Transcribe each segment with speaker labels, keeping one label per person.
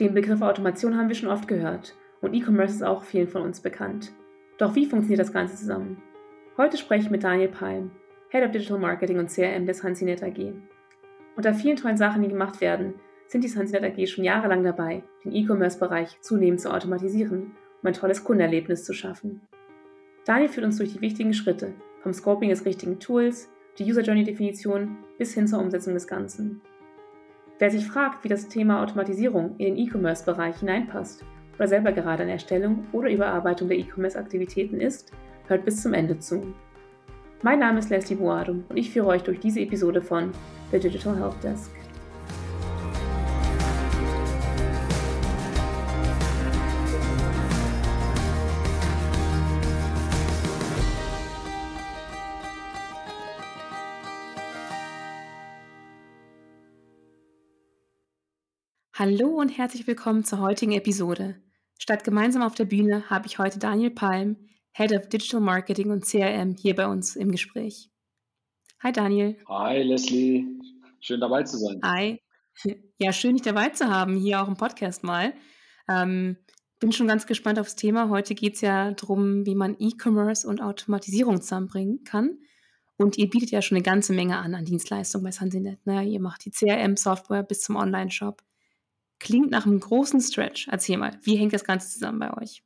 Speaker 1: Den Begriff Automation haben wir schon oft gehört und E-Commerce ist auch vielen von uns bekannt. Doch wie funktioniert das Ganze zusammen? Heute spreche ich mit Daniel Palm, Head of Digital Marketing und CRM des Hansinet AG. Unter vielen tollen Sachen, die gemacht werden, sind die Hansinet AG schon jahrelang dabei, den E-Commerce-Bereich zunehmend zu automatisieren, um ein tolles Kundenerlebnis zu schaffen. Daniel führt uns durch die wichtigen Schritte, vom Scoping des richtigen Tools, die User Journey Definition bis hin zur Umsetzung des Ganzen. Wer sich fragt, wie das Thema Automatisierung in den E-Commerce-Bereich hineinpasst oder selber gerade an Erstellung oder Überarbeitung der E-Commerce-Aktivitäten ist, hört bis zum Ende zu. Mein Name ist Leslie Boadum und ich führe euch durch diese Episode von The Digital Help Desk. Hallo und herzlich willkommen zur heutigen Episode. Statt gemeinsam auf der Bühne habe ich heute Daniel Palm, Head of Digital Marketing und CRM, hier bei uns im Gespräch. Hi Daniel.
Speaker 2: Hi Leslie, schön dabei zu sein.
Speaker 1: Hi. Ja, schön dich dabei zu haben, hier auch im Podcast mal. Ähm, bin schon ganz gespannt aufs Thema. Heute geht es ja darum, wie man E-Commerce und Automatisierung zusammenbringen kann. Und ihr bietet ja schon eine ganze Menge an an Dienstleistungen bei Sansinet. Ne? Ihr macht die CRM-Software bis zum Online-Shop. Klingt nach einem großen Stretch. Erzähl mal, wie hängt das Ganze zusammen bei euch?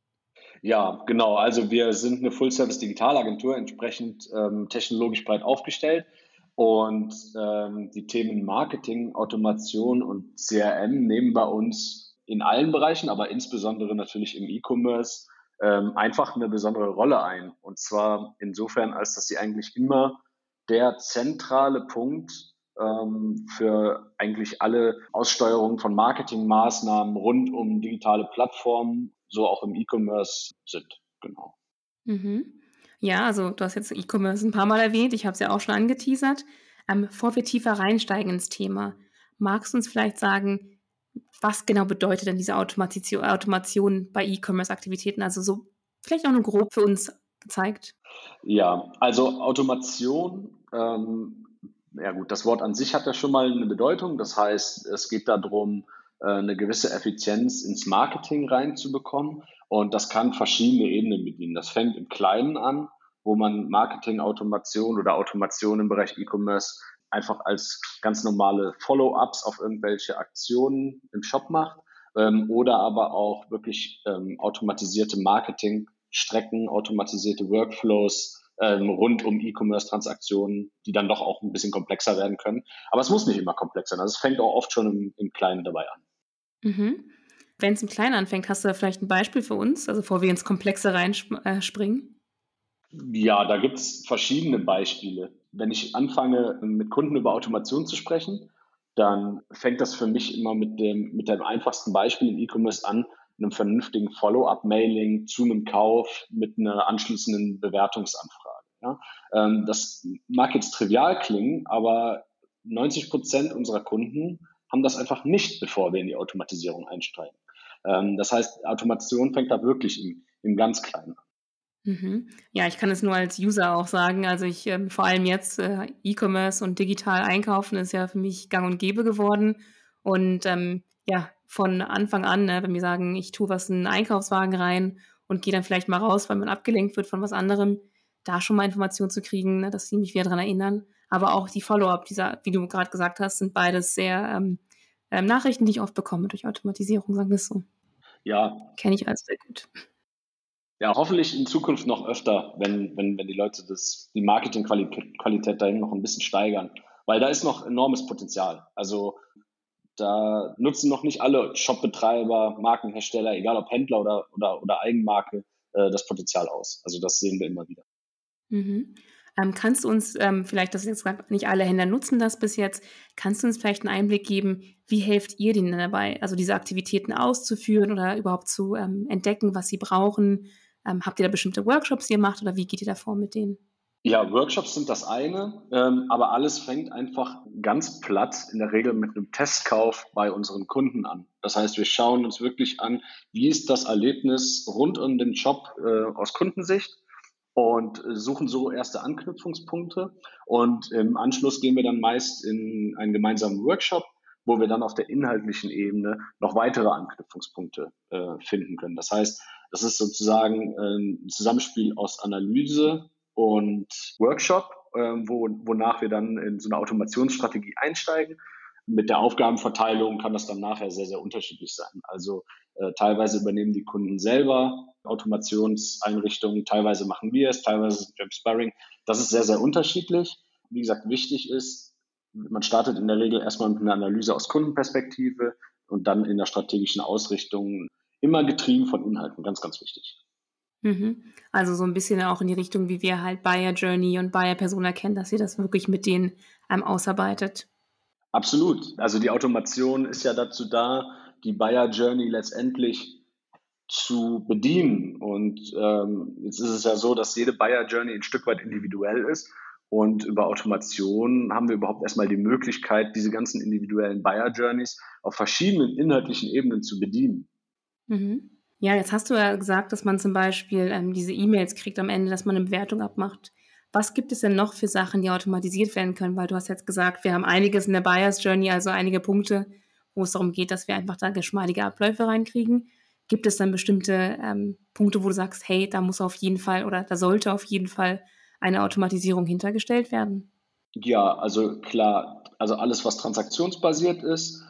Speaker 2: Ja, genau. Also wir sind eine Full-Service-Digitalagentur, entsprechend ähm, technologisch breit aufgestellt. Und ähm, die Themen Marketing, Automation und CRM nehmen bei uns in allen Bereichen, aber insbesondere natürlich im E-Commerce, ähm, einfach eine besondere Rolle ein. Und zwar insofern, als dass sie eigentlich immer der zentrale Punkt für eigentlich alle Aussteuerungen von Marketingmaßnahmen rund um digitale Plattformen, so auch im E-Commerce sind. Genau.
Speaker 1: Mhm. Ja, also du hast jetzt E-Commerce ein paar Mal erwähnt, ich habe es ja auch schon angeteasert. Ähm, bevor wir tiefer reinsteigen ins Thema, magst du uns vielleicht sagen, was genau bedeutet denn diese Automation, Automation bei E-Commerce-Aktivitäten? Also so vielleicht auch nur grob für uns gezeigt.
Speaker 2: Ja, also Automation ähm, ja gut, das Wort an sich hat ja schon mal eine Bedeutung. Das heißt, es geht darum, äh, eine gewisse Effizienz ins Marketing reinzubekommen. Und das kann verschiedene Ebenen bedienen. Das fängt im Kleinen an, wo man Marketing-Automation oder Automation im Bereich E-Commerce einfach als ganz normale Follow-ups auf irgendwelche Aktionen im Shop macht. Ähm, oder aber auch wirklich ähm, automatisierte Marketing-Strecken, automatisierte Workflows, ähm, rund um E-Commerce-Transaktionen, die dann doch auch ein bisschen komplexer werden können. Aber es muss nicht immer komplex sein. Also es fängt auch oft schon im, im Kleinen dabei an.
Speaker 1: Mhm. Wenn es im Kleinen anfängt, hast du da vielleicht ein Beispiel für uns, also bevor wir ins Komplexe reinspringen?
Speaker 2: Ja, da gibt es verschiedene Beispiele. Wenn ich anfange, mit Kunden über Automation zu sprechen, dann fängt das für mich immer mit dem, mit dem einfachsten Beispiel im E-Commerce an, einem vernünftigen Follow-up-Mailing zu einem Kauf mit einer anschließenden Bewertungsanfrage. Ja? Ähm, das mag jetzt trivial klingen, aber 90 Prozent unserer Kunden haben das einfach nicht, bevor wir in die Automatisierung einsteigen. Ähm, das heißt, Automation fängt da wirklich im, im ganz Kleinen an.
Speaker 1: Mhm. Ja, ich kann es nur als User auch sagen. Also ich ähm, vor allem jetzt äh, E-Commerce und digital einkaufen ist ja für mich gang und gäbe geworden. Und ähm, ja, von Anfang an, ne, wenn wir sagen, ich tue was in einen Einkaufswagen rein und gehe dann vielleicht mal raus, weil man abgelenkt wird von was anderem, da schon mal Informationen zu kriegen, ne, dass sie mich wieder daran erinnern. Aber auch die Follow-up, dieser, wie du gerade gesagt hast, sind beides sehr ähm, ähm, Nachrichten, die ich oft bekomme durch Automatisierung, sagen wir es so.
Speaker 2: Ja.
Speaker 1: Kenne ich als sehr gut.
Speaker 2: Ja, hoffentlich in Zukunft noch öfter, wenn, wenn, wenn die Leute das, die Marketingqualität dahin noch ein bisschen steigern. Weil da ist noch enormes Potenzial. Also da nutzen noch nicht alle Shopbetreiber, Markenhersteller, egal ob Händler oder, oder, oder Eigenmarke, äh, das Potenzial aus. Also das sehen wir immer wieder.
Speaker 1: Mhm. Ähm, kannst du uns ähm, vielleicht, das jetzt nicht alle Händler nutzen das bis jetzt, kannst du uns vielleicht einen Einblick geben, wie helft ihr denen dabei, also diese Aktivitäten auszuführen oder überhaupt zu ähm, entdecken, was sie brauchen? Ähm, habt ihr da bestimmte Workshops, die ihr macht oder wie geht ihr da vor mit denen?
Speaker 2: Ja, Workshops sind das eine, ähm, aber alles fängt einfach ganz platt in der Regel mit einem Testkauf bei unseren Kunden an. Das heißt, wir schauen uns wirklich an, wie ist das Erlebnis rund um den Shop äh, aus Kundensicht und suchen so erste Anknüpfungspunkte. Und im Anschluss gehen wir dann meist in einen gemeinsamen Workshop, wo wir dann auf der inhaltlichen Ebene noch weitere Anknüpfungspunkte äh, finden können. Das heißt, das ist sozusagen ähm, ein Zusammenspiel aus Analyse und Workshop, äh, wo, wonach wir dann in so eine Automationsstrategie einsteigen. Mit der Aufgabenverteilung kann das dann nachher sehr, sehr unterschiedlich sein. Also äh, teilweise übernehmen die Kunden selber Automationseinrichtungen, teilweise machen wir es, teilweise sind wir im Sparring. Das ist sehr, sehr unterschiedlich. Wie gesagt, wichtig ist, man startet in der Regel erstmal mit einer Analyse aus Kundenperspektive und dann in der strategischen Ausrichtung immer getrieben von Inhalten, ganz, ganz wichtig.
Speaker 1: Mhm. Also so ein bisschen auch in die Richtung, wie wir halt Buyer Journey und Buyer Person erkennen, dass ihr das wirklich mit denen ähm, ausarbeitet.
Speaker 2: Absolut. Also die Automation ist ja dazu da, die Buyer Journey letztendlich zu bedienen. Und ähm, jetzt ist es ja so, dass jede Buyer Journey ein Stück weit individuell ist. Und über Automation haben wir überhaupt erstmal die Möglichkeit, diese ganzen individuellen Buyer Journeys auf verschiedenen inhaltlichen Ebenen zu bedienen.
Speaker 1: Mhm. Ja, jetzt hast du ja gesagt, dass man zum Beispiel ähm, diese E-Mails kriegt am Ende, dass man eine Bewertung abmacht. Was gibt es denn noch für Sachen, die automatisiert werden können? Weil du hast jetzt gesagt, wir haben einiges in der Buyers Journey, also einige Punkte, wo es darum geht, dass wir einfach da geschmeidige Abläufe reinkriegen. Gibt es dann bestimmte ähm, Punkte, wo du sagst, hey, da muss auf jeden Fall oder da sollte auf jeden Fall eine Automatisierung hintergestellt werden?
Speaker 2: Ja, also klar, also alles, was transaktionsbasiert ist,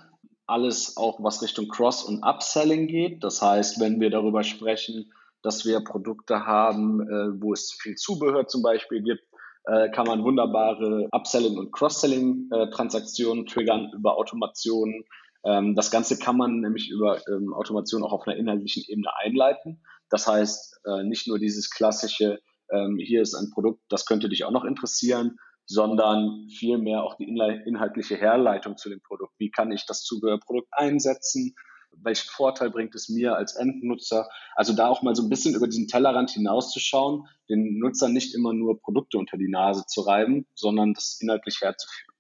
Speaker 2: alles auch, was Richtung Cross- und Upselling geht. Das heißt, wenn wir darüber sprechen, dass wir Produkte haben, äh, wo es viel Zubehör zum Beispiel gibt, äh, kann man wunderbare Upselling- und Cross-Selling-Transaktionen triggern über Automationen. Ähm, das Ganze kann man nämlich über ähm, Automation auch auf einer inhaltlichen Ebene einleiten. Das heißt, äh, nicht nur dieses klassische ähm, hier ist ein Produkt, das könnte dich auch noch interessieren, sondern vielmehr auch die inhaltliche Herleitung zu dem Produkt. Wie kann ich das Zubehörprodukt einsetzen? Welchen Vorteil bringt es mir als Endnutzer? Also da auch mal so ein bisschen über diesen Tellerrand hinauszuschauen, den Nutzern nicht immer nur Produkte unter die Nase zu reiben, sondern das inhaltlich herzuführen.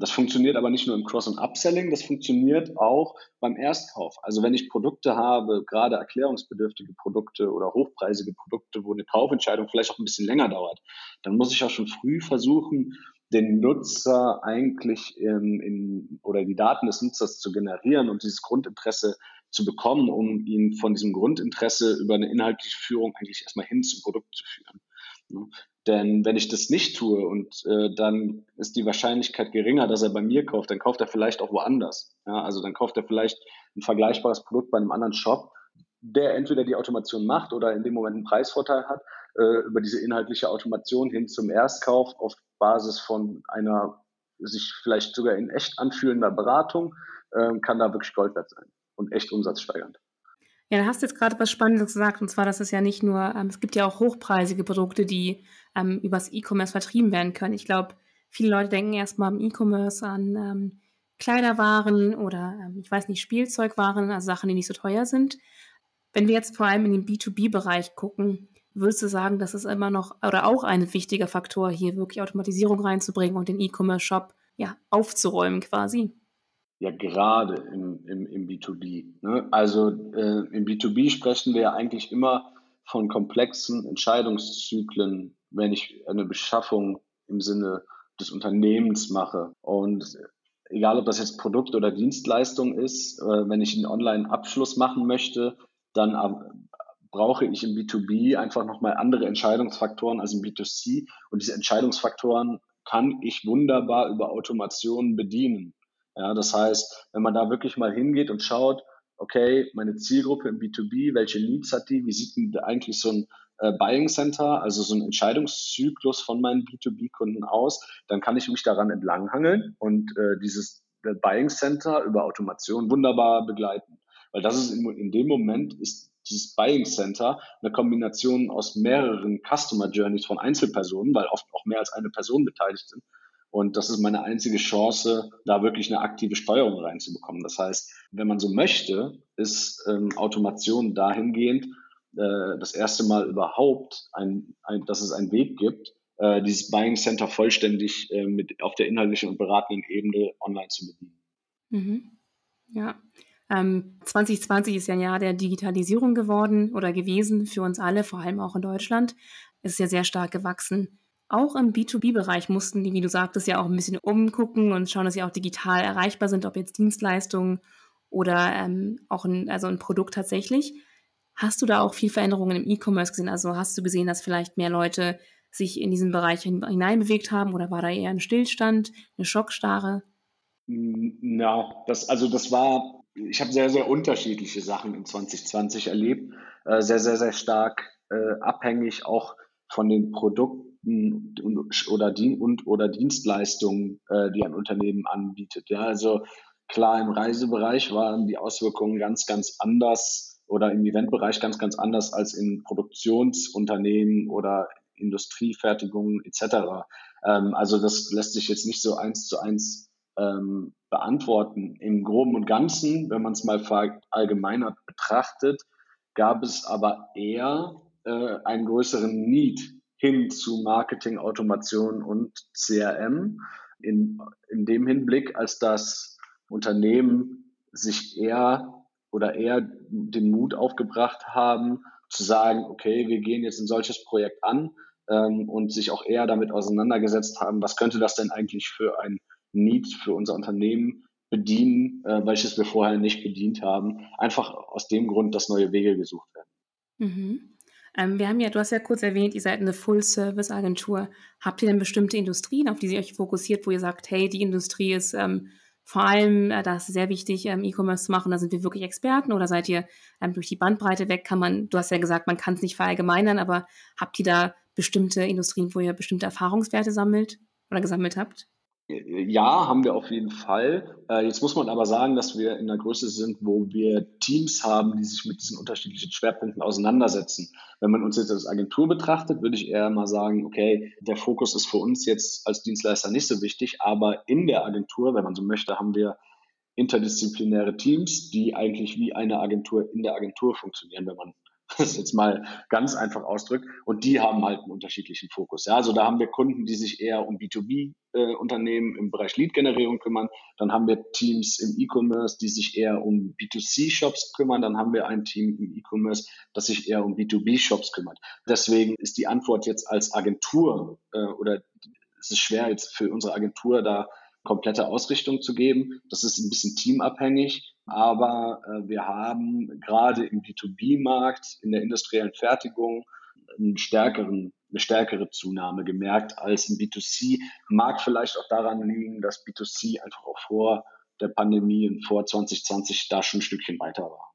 Speaker 2: Das funktioniert aber nicht nur im Cross- und Upselling, das funktioniert auch beim Erstkauf. Also wenn ich Produkte habe, gerade erklärungsbedürftige Produkte oder hochpreisige Produkte, wo eine Kaufentscheidung vielleicht auch ein bisschen länger dauert, dann muss ich auch schon früh versuchen, den Nutzer eigentlich in, in, oder die Daten des Nutzers zu generieren und dieses Grundinteresse zu bekommen, um ihn von diesem Grundinteresse über eine inhaltliche Führung eigentlich erstmal hin zum Produkt zu führen. Denn wenn ich das nicht tue und äh, dann ist die Wahrscheinlichkeit geringer, dass er bei mir kauft, dann kauft er vielleicht auch woanders. Ja, also dann kauft er vielleicht ein vergleichbares Produkt bei einem anderen Shop, der entweder die Automation macht oder in dem Moment einen Preisvorteil hat, äh, über diese inhaltliche Automation hin zum Erstkauf auf Basis von einer sich vielleicht sogar in echt anfühlender Beratung, äh, kann da wirklich Gold wert sein und echt umsatzsteigernd.
Speaker 1: Ja, da hast du jetzt gerade was Spannendes gesagt, und zwar, dass es ja nicht nur, ähm, es gibt ja auch hochpreisige Produkte, die ähm, übers E-Commerce vertrieben werden können. Ich glaube, viele Leute denken erstmal im E-Commerce an ähm, Kleiderwaren oder, ähm, ich weiß nicht, Spielzeugwaren, also Sachen, die nicht so teuer sind. Wenn wir jetzt vor allem in den B2B-Bereich gucken, würdest du sagen, das ist immer noch oder auch ein wichtiger Faktor, hier wirklich Automatisierung reinzubringen und den E-Commerce-Shop ja, aufzuräumen quasi?
Speaker 2: ja gerade im, im, im B2B. Ne? Also äh, im B2B sprechen wir ja eigentlich immer von komplexen Entscheidungszyklen, wenn ich eine Beschaffung im Sinne des Unternehmens mache. Und egal, ob das jetzt Produkt oder Dienstleistung ist, äh, wenn ich einen Online-Abschluss machen möchte, dann brauche ich im B2B einfach nochmal andere Entscheidungsfaktoren als im B2C. Und diese Entscheidungsfaktoren kann ich wunderbar über Automation bedienen. Ja, das heißt, wenn man da wirklich mal hingeht und schaut, okay, meine Zielgruppe im B2B, welche Leads hat die, wie sieht denn eigentlich so ein äh, Buying Center, also so ein Entscheidungszyklus von meinen B2B-Kunden aus, dann kann ich mich daran entlanghangeln und äh, dieses äh, Buying Center über Automation wunderbar begleiten. Weil das ist in, dem Moment ist dieses Buying Center eine Kombination aus mehreren Customer Journeys von Einzelpersonen, weil oft auch mehr als eine Person beteiligt sind. Und das ist meine einzige Chance, da wirklich eine aktive Steuerung reinzubekommen. Das heißt, wenn man so möchte, ist ähm, Automation dahingehend äh, das erste Mal überhaupt, ein, ein, dass es einen Weg gibt, äh, dieses Buying Center vollständig äh, mit auf der inhaltlichen und beratenden Ebene online zu bedienen.
Speaker 1: Mhm. Ja. Ähm, 2020 ist ja ein Jahr der Digitalisierung geworden oder gewesen für uns alle, vor allem auch in Deutschland. Es ist ja sehr stark gewachsen. Auch im B2B-Bereich mussten die, wie du sagtest, ja auch ein bisschen umgucken und schauen, dass sie auch digital erreichbar sind, ob jetzt Dienstleistungen oder ähm, auch ein, also ein Produkt tatsächlich. Hast du da auch viel Veränderungen im E-Commerce gesehen? Also hast du gesehen, dass vielleicht mehr Leute sich in diesen Bereich hineinbewegt haben oder war da eher ein Stillstand, eine Schockstarre?
Speaker 2: Ja, das, also das war, ich habe sehr, sehr unterschiedliche Sachen in 2020 erlebt. Äh, sehr, sehr, sehr stark äh, abhängig auch von den Produkten und, oder, Dien und, oder Dienstleistungen, äh, die ein Unternehmen anbietet. Ja, also klar, im Reisebereich waren die Auswirkungen ganz, ganz anders oder im Eventbereich ganz, ganz anders als in Produktionsunternehmen oder Industriefertigungen etc. Ähm, also das lässt sich jetzt nicht so eins zu eins ähm, beantworten. Im Groben und Ganzen, wenn man es mal allgemeiner betrachtet, gab es aber eher äh, einen größeren Need hin zu Marketing, Automation und CRM in, in dem Hinblick, als dass Unternehmen sich eher oder eher den Mut aufgebracht haben, zu sagen, okay, wir gehen jetzt ein solches Projekt an ähm, und sich auch eher damit auseinandergesetzt haben, was könnte das denn eigentlich für ein Need für unser Unternehmen bedienen, äh, welches wir vorher nicht bedient haben. Einfach aus dem Grund, dass neue Wege gesucht werden.
Speaker 1: Mhm. Ähm, wir haben ja, du hast ja kurz erwähnt, ihr seid eine Full-Service-Agentur. Habt ihr denn bestimmte Industrien, auf die ihr euch fokussiert, wo ihr sagt, hey, die Industrie ist ähm, vor allem, äh, da ist sehr wichtig, ähm, E-Commerce zu machen, da sind wir wirklich Experten oder seid ihr ähm, durch die Bandbreite weg? Kann man, du hast ja gesagt, man kann es nicht verallgemeinern, aber habt ihr da bestimmte Industrien, wo ihr bestimmte Erfahrungswerte sammelt oder gesammelt habt?
Speaker 2: Ja, haben wir auf jeden Fall. Äh, jetzt muss man aber sagen, dass wir in der Größe sind, wo wir Teams haben, die sich mit diesen unterschiedlichen Schwerpunkten auseinandersetzen. Wenn man uns jetzt als Agentur betrachtet, würde ich eher mal sagen, okay, der Fokus ist für uns jetzt als Dienstleister nicht so wichtig, aber in der Agentur, wenn man so möchte, haben wir interdisziplinäre Teams, die eigentlich wie eine Agentur in der Agentur funktionieren, wenn man das jetzt mal ganz einfach ausdrückt. Und die haben halt einen unterschiedlichen Fokus. Ja, also da haben wir Kunden, die sich eher um B2B-Unternehmen äh, im Bereich Lead-Generierung kümmern. Dann haben wir Teams im E-Commerce, die sich eher um B2C-Shops kümmern. Dann haben wir ein Team im E-Commerce, das sich eher um B2B-Shops kümmert. Deswegen ist die Antwort jetzt als Agentur äh, oder es ist schwer jetzt für unsere Agentur da komplette Ausrichtung zu geben. Das ist ein bisschen teamabhängig, aber äh, wir haben gerade im B2B-Markt, in der industriellen Fertigung, einen stärkeren, eine stärkere Zunahme gemerkt als im B2C. Mag vielleicht auch daran liegen, dass B2C einfach auch vor der Pandemie und vor 2020 da schon ein Stückchen weiter war.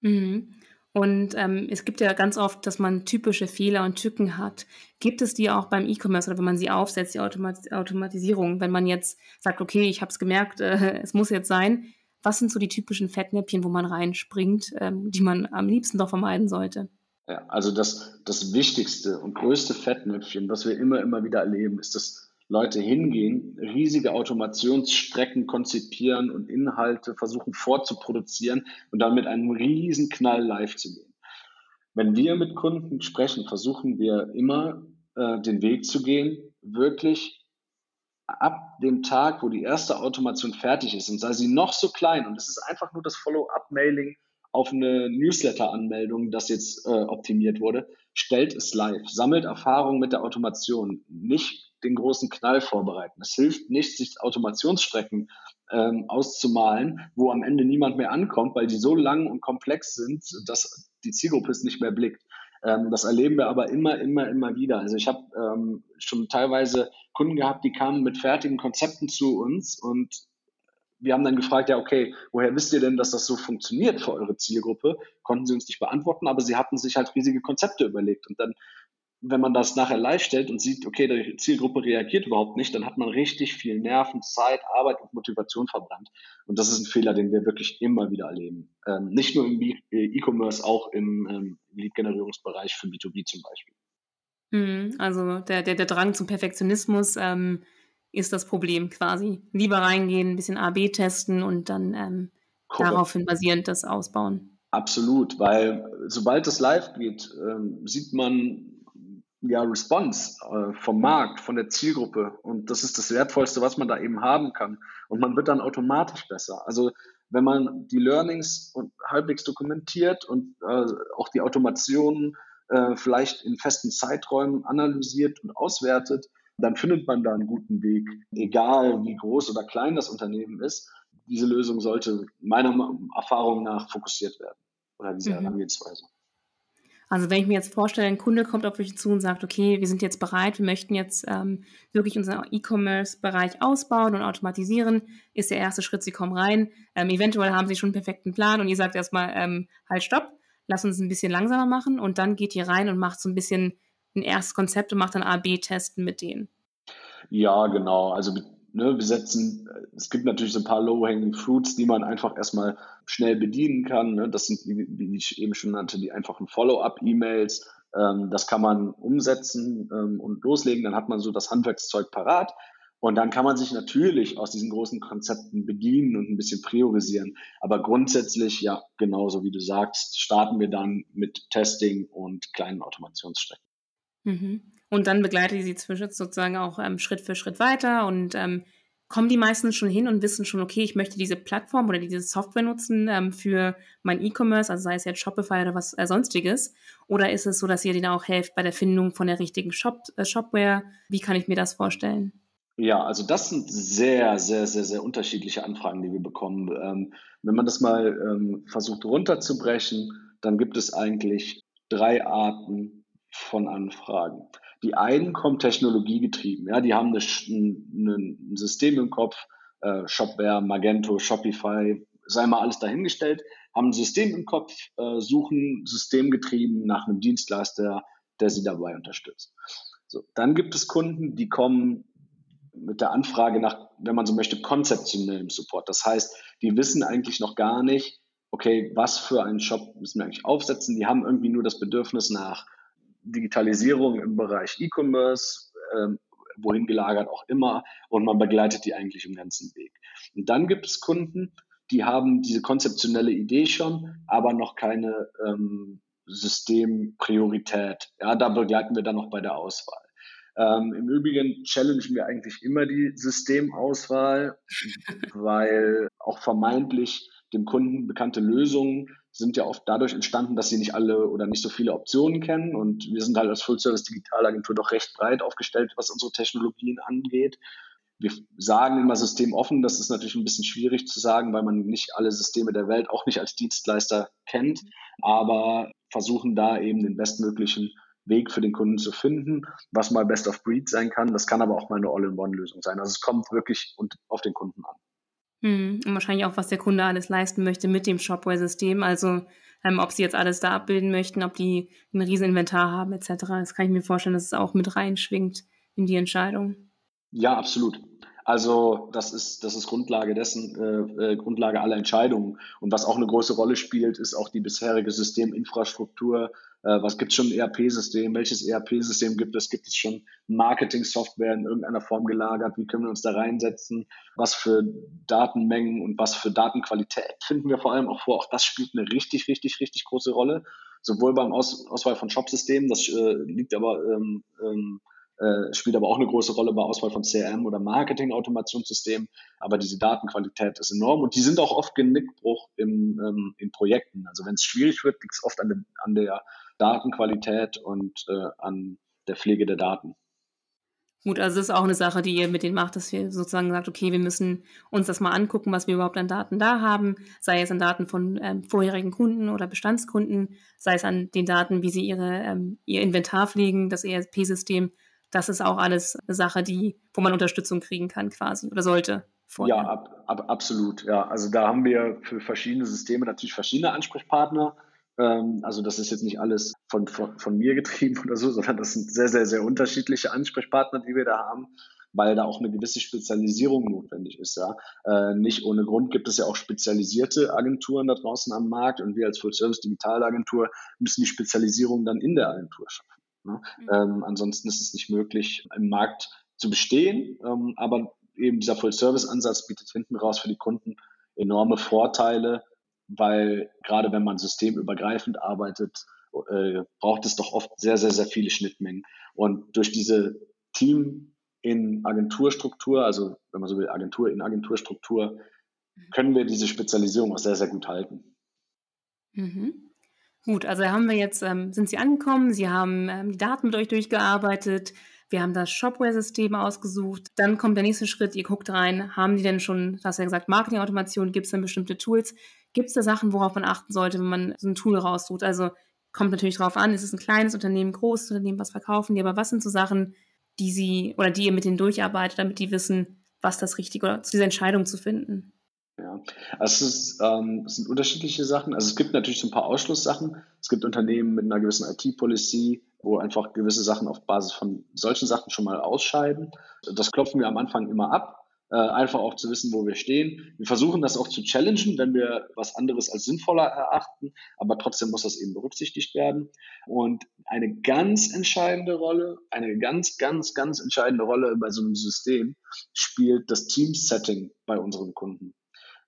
Speaker 1: Mhm. Und ähm, es gibt ja ganz oft, dass man typische Fehler und Tücken hat. Gibt es die auch beim E-Commerce oder wenn man sie aufsetzt, die Automat Automatisierung? Wenn man jetzt sagt, okay, ich habe es gemerkt, äh, es muss jetzt sein. Was sind so die typischen Fettnäpfchen, wo man reinspringt, ähm, die man am liebsten doch vermeiden sollte?
Speaker 2: Ja, also das, das wichtigste und größte Fettnäpfchen, was wir immer, immer wieder erleben, ist das Leute hingehen, riesige Automationsstrecken konzipieren und Inhalte versuchen vorzuproduzieren und dann mit einem riesen Knall live zu gehen. Wenn wir mit Kunden sprechen, versuchen wir immer äh, den Weg zu gehen, wirklich ab dem Tag, wo die erste Automation fertig ist und sei sie noch so klein und es ist einfach nur das Follow-up-Mailing auf eine Newsletter-Anmeldung, das jetzt äh, optimiert wurde, stellt es live, sammelt Erfahrung mit der Automation, nicht den großen Knall vorbereiten. Es hilft nicht, sich Automationsstrecken ähm, auszumalen, wo am Ende niemand mehr ankommt, weil die so lang und komplex sind, dass die Zielgruppe es nicht mehr blickt. Ähm, das erleben wir aber immer, immer, immer wieder. Also ich habe ähm, schon teilweise Kunden gehabt, die kamen mit fertigen Konzepten zu uns und wir haben dann gefragt, ja, okay, woher wisst ihr denn, dass das so funktioniert für eure Zielgruppe? Konnten sie uns nicht beantworten, aber sie hatten sich halt riesige Konzepte überlegt. Und dann wenn man das nachher live stellt und sieht, okay, die Zielgruppe reagiert überhaupt nicht, dann hat man richtig viel Nerven, Zeit, Arbeit und Motivation verbrannt. Und das ist ein Fehler, den wir wirklich immer wieder erleben. Ähm, nicht nur im äh, E-Commerce, auch im ähm, Lead-Generierungsbereich für B2B zum Beispiel.
Speaker 1: Mhm, also der, der, der Drang zum Perfektionismus ähm, ist das Problem quasi. Lieber reingehen, ein bisschen AB testen und dann ähm, daraufhin basierend das ausbauen.
Speaker 2: Absolut, weil sobald es live geht, ähm, sieht man ja, Response äh, vom Markt, von der Zielgruppe. Und das ist das Wertvollste, was man da eben haben kann. Und man wird dann automatisch besser. Also wenn man die Learnings und halbwegs dokumentiert und äh, auch die Automationen äh, vielleicht in festen Zeiträumen analysiert und auswertet, dann findet man da einen guten Weg, egal wie groß oder klein das Unternehmen ist. Diese Lösung sollte meiner Erfahrung nach fokussiert werden oder diese mhm.
Speaker 1: Also wenn ich mir jetzt vorstelle, ein Kunde kommt auf mich zu und sagt, okay, wir sind jetzt bereit, wir möchten jetzt ähm, wirklich unseren E-Commerce-Bereich ausbauen und automatisieren, ist der erste Schritt, Sie kommen rein. Ähm, eventuell haben Sie schon einen perfekten Plan und ihr sagt erstmal, ähm, halt, stopp, lass uns ein bisschen langsamer machen und dann geht ihr rein und macht so ein bisschen ein erstes Konzept und macht dann A-B-Testen mit denen.
Speaker 2: Ja, genau. Also ne, wir setzen, es gibt natürlich so ein paar Low-Hanging Fruits, die man einfach erstmal schnell bedienen kann. Ne? Das sind, wie, ich eben schon nannte, die einfachen Follow-up-E-Mails. Ähm, das kann man umsetzen ähm, und loslegen. Dann hat man so das Handwerkszeug parat. Und dann kann man sich natürlich aus diesen großen Konzepten bedienen und ein bisschen priorisieren. Aber grundsätzlich, ja, genauso wie du sagst, starten wir dann mit Testing und kleinen Automationsstrecken.
Speaker 1: Mhm. Und dann begleitet sie zwischen sozusagen auch ähm, Schritt für Schritt weiter und ähm, kommen die meisten schon hin und wissen schon, okay, ich möchte diese Plattform oder diese Software nutzen ähm, für mein E-Commerce, also sei es jetzt Shopify oder was äh, sonstiges? Oder ist es so, dass ihr denen auch helft bei der Findung von der richtigen Shop, äh, Shopware? Wie kann ich mir das vorstellen?
Speaker 2: Ja, also das sind sehr, sehr, sehr, sehr unterschiedliche Anfragen, die wir bekommen. Ähm, wenn man das mal ähm, versucht runterzubrechen, dann gibt es eigentlich drei Arten von Anfragen. Die einen kommen technologiegetrieben, ja, die haben eine, ein, System im Kopf, äh, Shopware, Magento, Shopify, sei mal alles dahingestellt, haben ein System im Kopf, äh, suchen systemgetrieben nach einem Dienstleister, der sie dabei unterstützt. So, dann gibt es Kunden, die kommen mit der Anfrage nach, wenn man so möchte, konzeptionellem Support. Das heißt, die wissen eigentlich noch gar nicht, okay, was für einen Shop müssen wir eigentlich aufsetzen. Die haben irgendwie nur das Bedürfnis nach Digitalisierung im Bereich E-Commerce, ähm, wohin gelagert auch immer, und man begleitet die eigentlich im ganzen Weg. Und dann gibt es Kunden, die haben diese konzeptionelle Idee schon, aber noch keine ähm, Systempriorität. Ja, da begleiten wir dann noch bei der Auswahl. Ähm, Im Übrigen challengen wir eigentlich immer die Systemauswahl, weil auch vermeintlich dem Kunden bekannte Lösungen sind ja oft dadurch entstanden, dass sie nicht alle oder nicht so viele Optionen kennen. Und wir sind halt als Full-Service-Digitalagentur doch recht breit aufgestellt, was unsere Technologien angeht. Wir sagen immer systemoffen. Das ist natürlich ein bisschen schwierig zu sagen, weil man nicht alle Systeme der Welt auch nicht als Dienstleister kennt, aber versuchen da eben den bestmöglichen Weg für den Kunden zu finden, was mal Best of Breed sein kann. Das kann aber auch mal eine All-in-One-Lösung sein. Also es kommt wirklich auf den Kunden an.
Speaker 1: Hm, und wahrscheinlich auch, was der Kunde alles leisten möchte mit dem Shopware-System. Also ähm, ob sie jetzt alles da abbilden möchten, ob die ein riesen Inventar haben etc. Das kann ich mir vorstellen, dass es auch mit reinschwingt in die Entscheidung.
Speaker 2: Ja, absolut. Also das ist, das ist Grundlage dessen, äh, äh, Grundlage aller Entscheidungen. Und was auch eine große Rolle spielt, ist auch die bisherige Systeminfrastruktur. Äh, was gibt es schon ERP-System? Welches ERP-System gibt es? Gibt es schon Marketing-Software in irgendeiner Form gelagert? Wie können wir uns da reinsetzen? Was für Datenmengen und was für Datenqualität finden wir vor allem auch vor? Auch das spielt eine richtig, richtig, richtig große Rolle. Sowohl beim Aus Auswahl von Shop-Systemen, das äh, liegt aber ähm, ähm, äh, spielt aber auch eine große Rolle bei Auswahl von CRM oder Marketing-Automationssystemen. Aber diese Datenqualität ist enorm und die sind auch oft Genickbruch im, ähm, in Projekten. Also wenn es schwierig wird, liegt es oft an, de, an der Datenqualität und äh, an der Pflege der Daten.
Speaker 1: Gut, also das ist auch eine Sache, die ihr mit denen macht, dass wir sozusagen sagt, okay, wir müssen uns das mal angucken, was wir überhaupt an Daten da haben, sei es an Daten von ähm, vorherigen Kunden oder Bestandskunden, sei es an den Daten, wie sie ihre, ähm, ihr Inventar pflegen, das ERP-System das ist auch alles eine Sache, die, wo man Unterstützung kriegen kann quasi oder sollte.
Speaker 2: Vorher. Ja, ab, ab, absolut. Ja, also da haben wir für verschiedene Systeme natürlich verschiedene Ansprechpartner. Ähm, also das ist jetzt nicht alles von, von, von mir getrieben oder so, sondern das sind sehr, sehr, sehr unterschiedliche Ansprechpartner, die wir da haben weil da auch eine gewisse Spezialisierung notwendig ist. Ja. Äh, nicht ohne Grund gibt es ja auch spezialisierte Agenturen da draußen am Markt und wir als Full-Service-Digitalagentur müssen die Spezialisierung dann in der Agentur schaffen. Ne? Mhm. Ähm, ansonsten ist es nicht möglich, im Markt zu bestehen. Ähm, aber eben dieser Full-Service-Ansatz bietet hinten raus für die Kunden enorme Vorteile, weil gerade wenn man systemübergreifend arbeitet, äh, braucht es doch oft sehr, sehr, sehr viele Schnittmengen. Und durch diese Team in Agenturstruktur, also wenn man so will, Agentur in Agenturstruktur, mhm. können wir diese Spezialisierung auch sehr, sehr gut halten.
Speaker 1: Mhm. Gut, also haben wir jetzt, ähm, sind Sie angekommen, Sie haben ähm, die Daten mit euch durchgearbeitet, wir haben das Shopware-System ausgesucht. Dann kommt der nächste Schritt, ihr guckt rein, haben die denn schon, du hast ja gesagt, Marketing-Automation, gibt es denn bestimmte Tools? Gibt es da Sachen, worauf man achten sollte, wenn man so ein Tool raussucht? Also kommt natürlich darauf an, ist es ein kleines Unternehmen, großes Unternehmen, was verkaufen die, aber was sind so Sachen, die sie oder die ihr mit denen durcharbeitet, damit die wissen, was das Richtige oder zu dieser Entscheidung zu finden?
Speaker 2: Ja, also es, ist, ähm, es sind unterschiedliche Sachen. Also es gibt natürlich so ein paar Ausschlusssachen. Es gibt Unternehmen mit einer gewissen IT-Policy, wo einfach gewisse Sachen auf Basis von solchen Sachen schon mal ausscheiden. Das klopfen wir am Anfang immer ab, äh, einfach auch zu wissen, wo wir stehen. Wir versuchen das auch zu challengen, wenn wir was anderes als sinnvoller erachten, aber trotzdem muss das eben berücksichtigt werden. Und eine ganz entscheidende Rolle, eine ganz, ganz, ganz entscheidende Rolle bei so einem System spielt das Team-Setting bei unseren Kunden.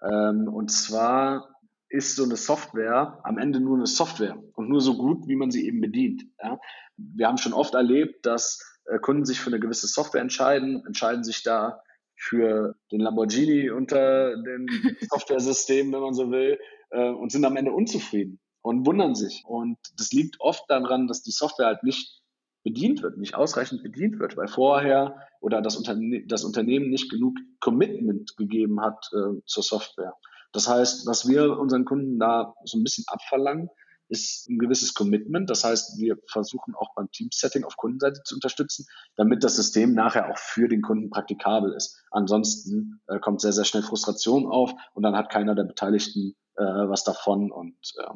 Speaker 2: Ähm, und zwar ist so eine Software am Ende nur eine Software und nur so gut, wie man sie eben bedient. Ja? Wir haben schon oft erlebt, dass äh, Kunden sich für eine gewisse Software entscheiden, entscheiden sich da für den Lamborghini unter den Software-Systemen, wenn man so will, äh, und sind am Ende unzufrieden und wundern sich. Und das liegt oft daran, dass die Software halt nicht bedient wird, nicht ausreichend bedient wird, weil vorher oder das, Unterne das Unternehmen nicht genug Commitment gegeben hat äh, zur Software. Das heißt, was wir unseren Kunden da so ein bisschen abverlangen, ist ein gewisses Commitment. Das heißt, wir versuchen auch beim Team-Setting auf Kundenseite zu unterstützen, damit das System nachher auch für den Kunden praktikabel ist. Ansonsten äh, kommt sehr, sehr schnell Frustration auf und dann hat keiner der Beteiligten äh, was davon und äh,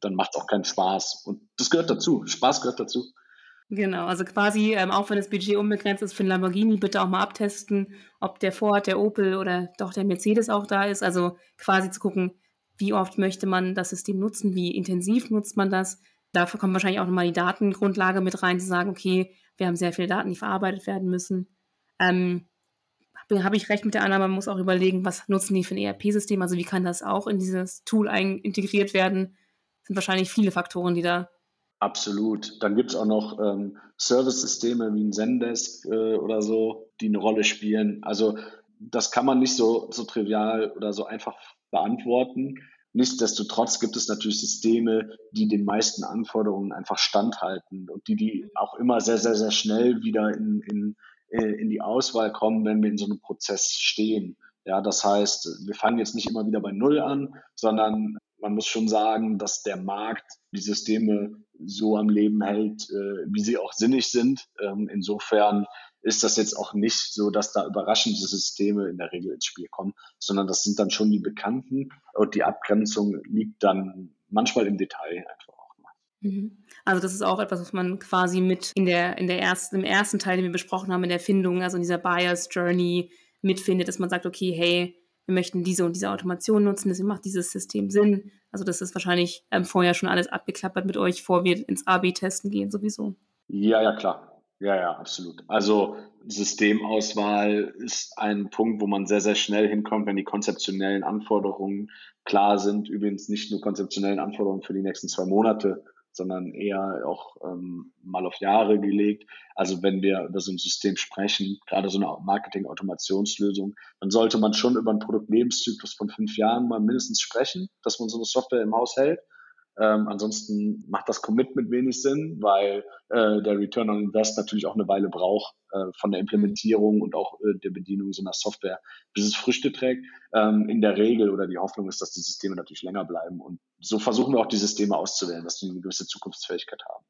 Speaker 2: dann macht es auch keinen Spaß. Und das gehört dazu. Spaß gehört dazu.
Speaker 1: Genau, also quasi, ähm, auch wenn das Budget unbegrenzt ist für den Lamborghini, bitte auch mal abtesten, ob der Ford, der Opel oder doch der Mercedes auch da ist. Also quasi zu gucken, wie oft möchte man das System nutzen, wie intensiv nutzt man das. Dafür kommt wahrscheinlich auch nochmal die Datengrundlage mit rein, zu sagen, okay, wir haben sehr viele Daten, die verarbeitet werden müssen. Ähm, habe ich recht mit der Annahme, man muss auch überlegen, was nutzen die für ein ERP-System, also wie kann das auch in dieses Tool integriert werden. Das sind wahrscheinlich viele Faktoren, die da
Speaker 2: Absolut. Dann gibt es auch noch ähm, Service-Systeme wie ein Zendesk äh, oder so, die eine Rolle spielen. Also das kann man nicht so, so trivial oder so einfach beantworten. Nichtsdestotrotz gibt es natürlich Systeme, die den meisten Anforderungen einfach standhalten und die, die auch immer sehr, sehr, sehr schnell wieder in, in, äh, in die Auswahl kommen, wenn wir in so einem Prozess stehen. Ja, das heißt, wir fangen jetzt nicht immer wieder bei Null an, sondern man muss schon sagen, dass der Markt die Systeme so am Leben hält, äh, wie sie auch sinnig sind. Ähm, insofern ist das jetzt auch nicht so, dass da überraschende Systeme in der Regel ins Spiel kommen, sondern das sind dann schon die bekannten und die Abgrenzung liegt dann manchmal im Detail einfach auch mal.
Speaker 1: Mhm. Also das ist auch etwas, was man quasi mit in der, in der ersten, im ersten Teil, den wir besprochen haben, in der Findung, also in dieser Buyers Journey mitfindet, dass man sagt, okay, hey, wir möchten diese und diese Automation nutzen, deswegen macht dieses System Sinn. Also das ist wahrscheinlich ähm, vorher schon alles abgeklappert mit euch, bevor wir ins AB-Testen gehen sowieso.
Speaker 2: Ja, ja, klar. Ja, ja, absolut. Also Systemauswahl ist ein Punkt, wo man sehr, sehr schnell hinkommt, wenn die konzeptionellen Anforderungen klar sind. Übrigens nicht nur konzeptionellen Anforderungen für die nächsten zwei Monate, sondern eher auch ähm, mal auf Jahre gelegt. Also wenn wir über so ein System sprechen, gerade so eine Marketing-Automationslösung, dann sollte man schon über einen Produktlebenszyklus von fünf Jahren mal mindestens sprechen, dass man so eine Software im Haus hält. Ähm, ansonsten macht das Commitment wenig Sinn, weil äh, der Return on Invest natürlich auch eine Weile braucht äh, von der Implementierung und auch äh, der Bedienung so einer Software, bis es Früchte trägt. Ähm, in der Regel oder die Hoffnung ist, dass die Systeme natürlich länger bleiben. Und so versuchen wir auch die Systeme auszuwählen, dass sie eine gewisse Zukunftsfähigkeit haben.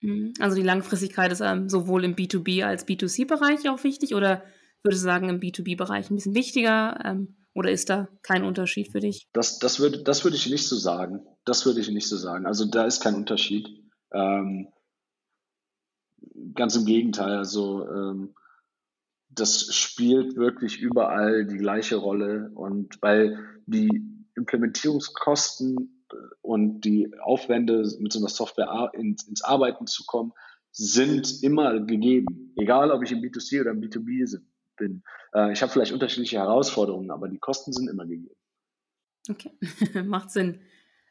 Speaker 1: Mhm. Also die Langfristigkeit ist ähm, sowohl im B2B als B2C-Bereich auch wichtig oder würdest du sagen, im B2B-Bereich ein bisschen wichtiger? Ähm, oder ist da kein Unterschied für dich?
Speaker 2: Das, das, würde, das würde ich nicht so sagen. Das würde ich nicht so sagen. Also da ist kein Unterschied. Ähm, ganz im Gegenteil. Also ähm, das spielt wirklich überall die gleiche Rolle. Und weil die Implementierungskosten und die Aufwände mit so einer Software ins, ins Arbeiten zu kommen, sind immer gegeben. Egal, ob ich im B2C oder im B2B bin. Äh, ich habe vielleicht unterschiedliche Herausforderungen, aber die Kosten sind immer gegeben.
Speaker 1: Okay, macht Sinn.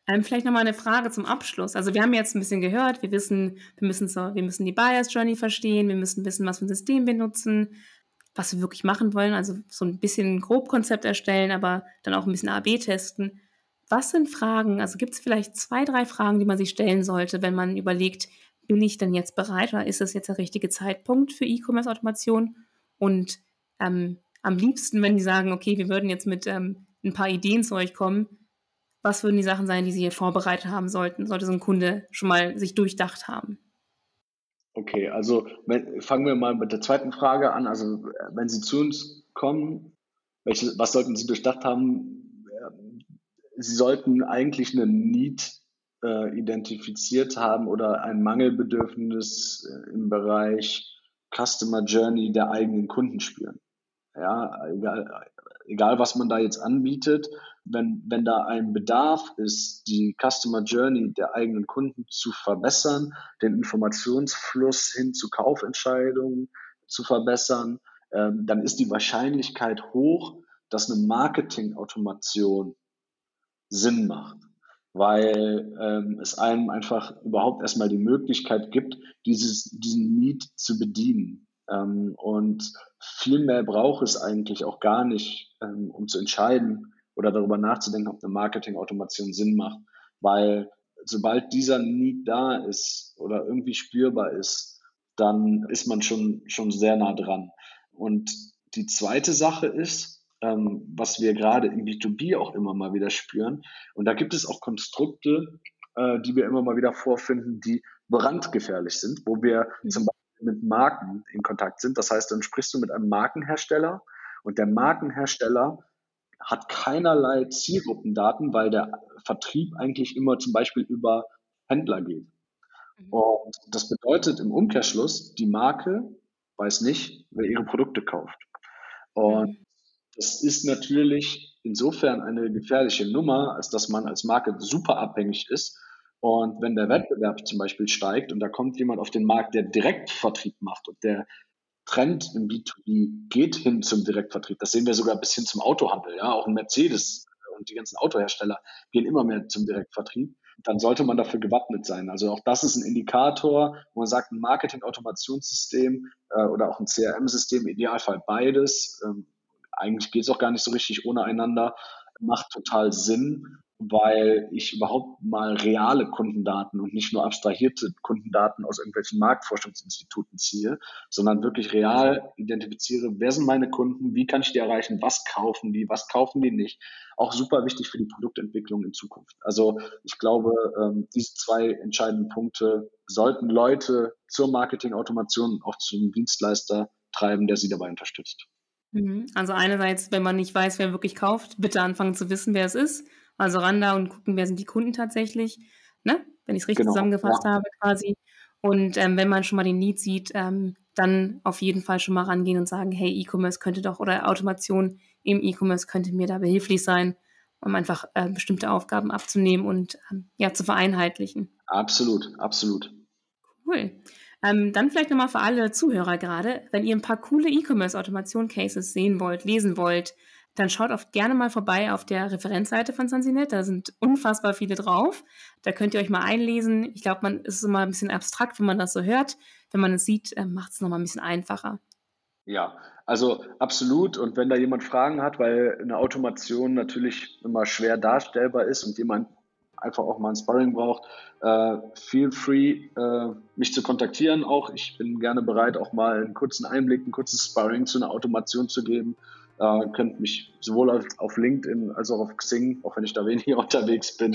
Speaker 1: Ähm, vielleicht nochmal eine Frage zum Abschluss. Also wir haben jetzt ein bisschen gehört, wir wissen, wir müssen, so, wir müssen die Bias Journey verstehen, wir müssen wissen, was für ein System wir nutzen, was wir wirklich machen wollen, also so ein bisschen ein Grobkonzept erstellen, aber dann auch ein bisschen AB testen. Was sind Fragen? Also gibt es vielleicht zwei, drei Fragen, die man sich stellen sollte, wenn man überlegt, bin ich denn jetzt bereit oder ist das jetzt der richtige Zeitpunkt für E-Commerce-Automation? Und ähm, am liebsten, wenn die sagen, okay, wir würden jetzt mit ähm, ein paar Ideen zu euch kommen, was würden die Sachen sein, die sie hier vorbereitet haben sollten? Sollte so ein Kunde schon mal sich durchdacht haben?
Speaker 2: Okay, also wenn, fangen wir mal mit der zweiten Frage an. Also wenn Sie zu uns kommen, welche, was sollten Sie durchdacht haben? Sie sollten eigentlich eine Need äh, identifiziert haben oder ein Mangelbedürfnis äh, im Bereich Customer Journey der eigenen Kunden spüren. Ja, egal, egal was man da jetzt anbietet, wenn, wenn da ein Bedarf ist, die Customer Journey der eigenen Kunden zu verbessern, den Informationsfluss hin zu Kaufentscheidungen zu verbessern, ähm, dann ist die Wahrscheinlichkeit hoch, dass eine Marketing-Automation Sinn macht, weil ähm, es einem einfach überhaupt erstmal die Möglichkeit gibt, dieses, diesen Need zu bedienen. Ähm, und viel mehr braucht es eigentlich auch gar nicht, ähm, um zu entscheiden oder darüber nachzudenken, ob eine Marketing-Automation Sinn macht. Weil sobald dieser Need da ist oder irgendwie spürbar ist, dann ist man schon, schon sehr nah dran. Und die zweite Sache ist, ähm, was wir gerade im B2B auch immer mal wieder spüren, und da gibt es auch Konstrukte, äh, die wir immer mal wieder vorfinden, die brandgefährlich sind, wo wir mhm. zum Beispiel mit Marken in Kontakt sind. Das heißt, dann sprichst du mit einem Markenhersteller und der Markenhersteller hat keinerlei Zielgruppendaten, weil der Vertrieb eigentlich immer zum Beispiel über Händler geht. Mhm. Und das bedeutet im Umkehrschluss, die Marke weiß nicht, wer ihre Produkte kauft. Und mhm. das ist natürlich insofern eine gefährliche Nummer, als dass man als Marke super abhängig ist und wenn der Wettbewerb zum Beispiel steigt und da kommt jemand auf den Markt, der Direktvertrieb macht und der Trend im B2B geht hin zum Direktvertrieb, das sehen wir sogar bis hin zum Autohandel, ja, auch ein Mercedes und die ganzen Autohersteller gehen immer mehr zum Direktvertrieb, dann sollte man dafür gewappnet sein. Also auch das ist ein Indikator, wo man sagt, ein Marketing-Automationssystem äh, oder auch ein CRM-System, Idealfall beides, ähm, eigentlich geht es auch gar nicht so richtig ohne einander, macht total Sinn weil ich überhaupt mal reale Kundendaten und nicht nur abstrahierte Kundendaten aus irgendwelchen Marktforschungsinstituten ziehe, sondern wirklich real identifiziere, wer sind meine Kunden, wie kann ich die erreichen, was kaufen die, was kaufen die nicht. Auch super wichtig für die Produktentwicklung in Zukunft. Also ich glaube, ähm, diese zwei entscheidenden Punkte sollten Leute zur Marketingautomation und auch zum Dienstleister treiben, der sie dabei unterstützt.
Speaker 1: Mhm. Also einerseits, wenn man nicht weiß, wer wirklich kauft, bitte anfangen zu wissen, wer es ist also ran da und gucken, wer sind die Kunden tatsächlich, ne? wenn ich es richtig genau, zusammengefasst ja. habe quasi. Und ähm, wenn man schon mal den Need sieht, ähm, dann auf jeden Fall schon mal rangehen und sagen, hey, E-Commerce könnte doch oder Automation im E-Commerce könnte mir da behilflich sein, um einfach äh, bestimmte Aufgaben abzunehmen und ähm, ja zu vereinheitlichen.
Speaker 2: Absolut, absolut.
Speaker 1: Cool. Ähm, dann vielleicht nochmal für alle Zuhörer gerade, wenn ihr ein paar coole E-Commerce-Automation-Cases sehen wollt, lesen wollt, dann schaut oft gerne mal vorbei auf der Referenzseite von Sansinet. Da sind unfassbar viele drauf. Da könnt ihr euch mal einlesen. Ich glaube, man ist immer ein bisschen abstrakt, wenn man das so hört. Wenn man es sieht, äh, macht es nochmal ein bisschen einfacher.
Speaker 2: Ja, also absolut. Und wenn da jemand Fragen hat, weil eine Automation natürlich immer schwer darstellbar ist und jemand einfach auch mal ein Sparring braucht, äh, feel free, äh, mich zu kontaktieren. Auch ich bin gerne bereit, auch mal einen kurzen Einblick, ein kurzes Sparring zu einer Automation zu geben. Äh, könnt mich sowohl auf, auf, LinkedIn als auch auf Xing, auch wenn ich da weniger unterwegs bin,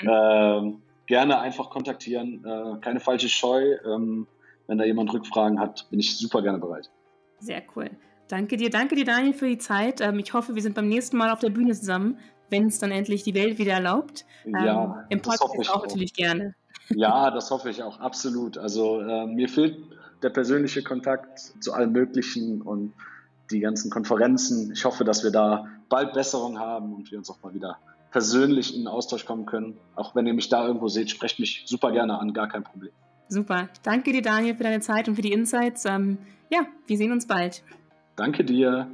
Speaker 2: äh, gerne einfach kontaktieren. Äh, keine falsche Scheu. Ähm, wenn da jemand Rückfragen hat, bin ich super gerne bereit.
Speaker 1: Sehr cool. Danke dir, danke dir, Daniel, für die Zeit. Ähm, ich hoffe, wir sind beim nächsten Mal auf der Bühne zusammen, wenn es dann endlich die Welt wieder erlaubt.
Speaker 2: Ähm, ja,
Speaker 1: Im Podcast auch, auch natürlich gerne.
Speaker 2: Ja, das hoffe ich auch, absolut. Also äh, mir fehlt der persönliche Kontakt zu allen möglichen und die ganzen Konferenzen. Ich hoffe, dass wir da bald Besserung haben und wir uns auch mal wieder persönlich in den Austausch kommen können. Auch wenn ihr mich da irgendwo seht, sprecht mich super gerne an, gar kein Problem.
Speaker 1: Super. Danke dir, Daniel, für deine Zeit und für die Insights. Ähm, ja, wir sehen uns bald.
Speaker 2: Danke dir.